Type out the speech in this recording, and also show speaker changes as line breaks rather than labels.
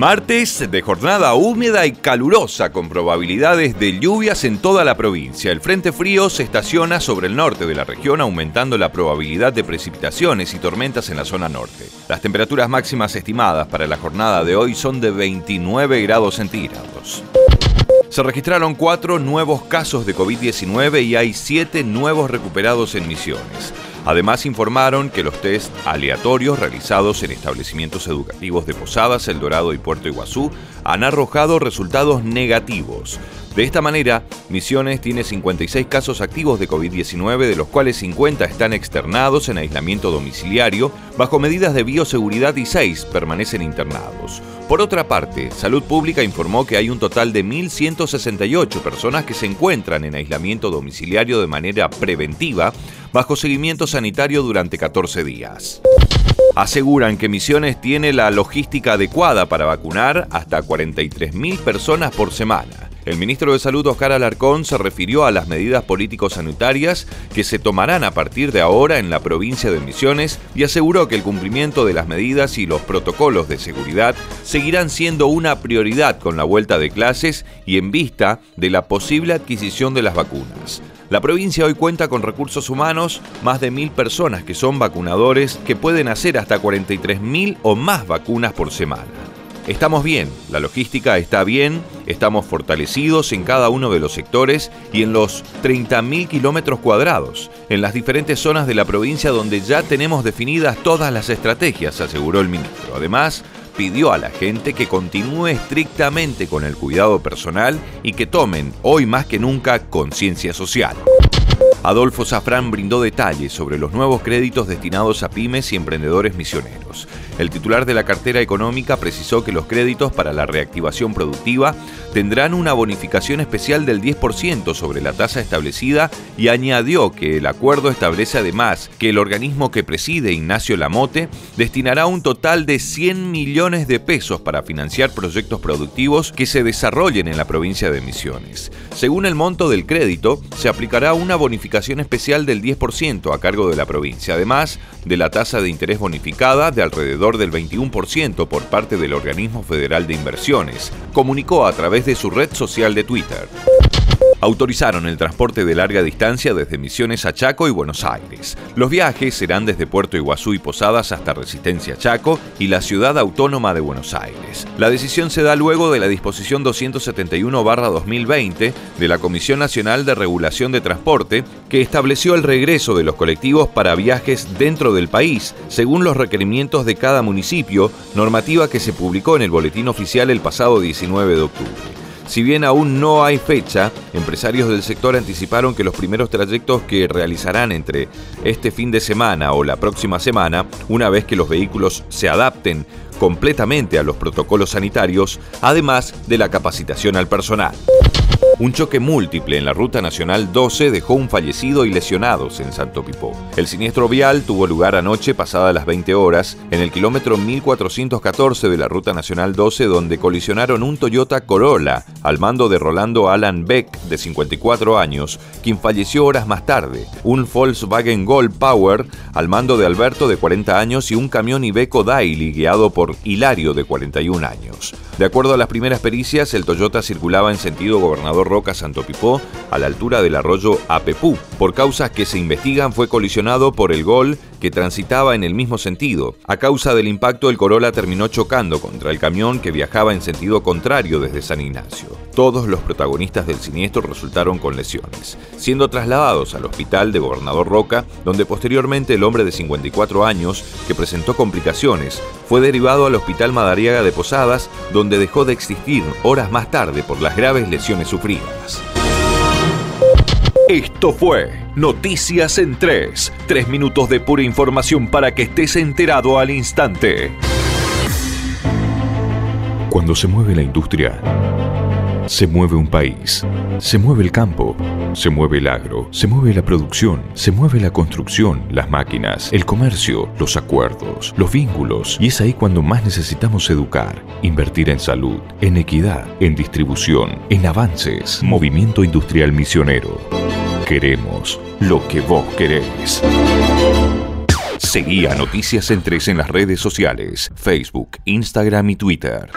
Martes de jornada húmeda y calurosa con probabilidades de lluvias en toda la provincia. El frente frío se estaciona sobre el norte de la región aumentando la probabilidad de precipitaciones y tormentas en la zona norte. Las temperaturas máximas estimadas para la jornada de hoy son de 29 grados centígrados. Se registraron cuatro nuevos casos de COVID-19 y hay siete nuevos recuperados en Misiones. Además informaron que los test aleatorios realizados en establecimientos educativos de Posadas, El Dorado y Puerto Iguazú han arrojado resultados negativos. De esta manera, Misiones tiene 56 casos activos de COVID-19, de los cuales 50 están externados en aislamiento domiciliario bajo medidas de bioseguridad y 6 permanecen internados. Por otra parte, Salud Pública informó que hay un total de 1.168 personas que se encuentran en aislamiento domiciliario de manera preventiva bajo seguimiento sanitario durante 14 días. Aseguran que Misiones tiene la logística adecuada para vacunar hasta 43.000 personas por semana. El ministro de Salud Oscar Alarcón se refirió a las medidas político-sanitarias que se tomarán a partir de ahora en la provincia de Misiones y aseguró que el cumplimiento de las medidas y los protocolos de seguridad seguirán siendo una prioridad con la vuelta de clases y en vista de la posible adquisición de las vacunas. La provincia hoy cuenta con recursos humanos, más de mil personas que son vacunadores que pueden hacer hasta 43.000 o más vacunas por semana. Estamos bien, la logística está bien, estamos fortalecidos en cada uno de los sectores y en los 30.000 kilómetros cuadrados, en las diferentes zonas de la provincia donde ya tenemos definidas todas las estrategias, aseguró el ministro. Además, pidió a la gente que continúe estrictamente con el cuidado personal y que tomen, hoy más que nunca, conciencia social. Adolfo Zafrán brindó detalles sobre los nuevos créditos destinados a pymes y emprendedores misioneros. El titular de la cartera económica precisó que los créditos para la reactivación productiva tendrán una bonificación especial del 10% sobre la tasa establecida y añadió que el acuerdo establece además que el organismo que preside, Ignacio Lamote, destinará un total de 100 millones de pesos para financiar proyectos productivos que se desarrollen en la provincia de Misiones. Según el monto del crédito, se aplicará una bonificación especial del 10% a cargo de la provincia, además de la tasa de interés bonificada de alrededor del 21% por parte del Organismo Federal de Inversiones, comunicó a través de su red social de Twitter autorizaron el transporte de larga distancia desde Misiones a Chaco y Buenos Aires. Los viajes serán desde Puerto Iguazú y Posadas hasta Resistencia Chaco y la ciudad autónoma de Buenos Aires. La decisión se da luego de la disposición 271-2020 de la Comisión Nacional de Regulación de Transporte, que estableció el regreso de los colectivos para viajes dentro del país, según los requerimientos de cada municipio, normativa que se publicó en el Boletín Oficial el pasado 19 de octubre. Si bien aún no hay fecha, empresarios del sector anticiparon que los primeros trayectos que realizarán entre este fin de semana o la próxima semana, una vez que los vehículos se adapten completamente a los protocolos sanitarios, además de la capacitación al personal. Un choque múltiple en la Ruta Nacional 12 dejó un fallecido y lesionados en Santo Pipó. El siniestro vial tuvo lugar anoche pasadas las 20 horas en el kilómetro 1414 de la Ruta Nacional 12 donde colisionaron un Toyota Corolla al mando de Rolando Alan Beck de 54 años, quien falleció horas más tarde, un Volkswagen Gold Power al mando de Alberto de 40 años y un camión Iveco Daily guiado por Hilario de 41 años. De acuerdo a las primeras pericias, el Toyota circulaba en sentido gobernador Roca Santo Pipó, a la altura del arroyo Apepú. Por causas que se investigan, fue colisionado por el Gol que transitaba en el mismo sentido. A causa del impacto, el Corolla terminó chocando contra el camión que viajaba en sentido contrario desde San Ignacio. Todos los protagonistas del siniestro resultaron con lesiones, siendo trasladados al hospital de Gobernador Roca, donde posteriormente el hombre de 54 años, que presentó complicaciones, fue derivado al Hospital Madariaga de Posadas, donde dejó de existir horas más tarde por las graves lesiones sufridas. Esto fue Noticias en 3. Tres minutos de pura información para que estés enterado al instante. Cuando se mueve la industria, Se mueve un país, se mueve el campo, se mueve el agro, se mueve la producción, se mueve la construcción, las máquinas, el comercio, los acuerdos, los vínculos. Y es ahí cuando más necesitamos educar, invertir en salud, en equidad, en distribución, en avances. Movimiento Industrial Misionero. Queremos lo que vos querés. Seguí a Noticias en Tres en las redes sociales, Facebook, Instagram y Twitter.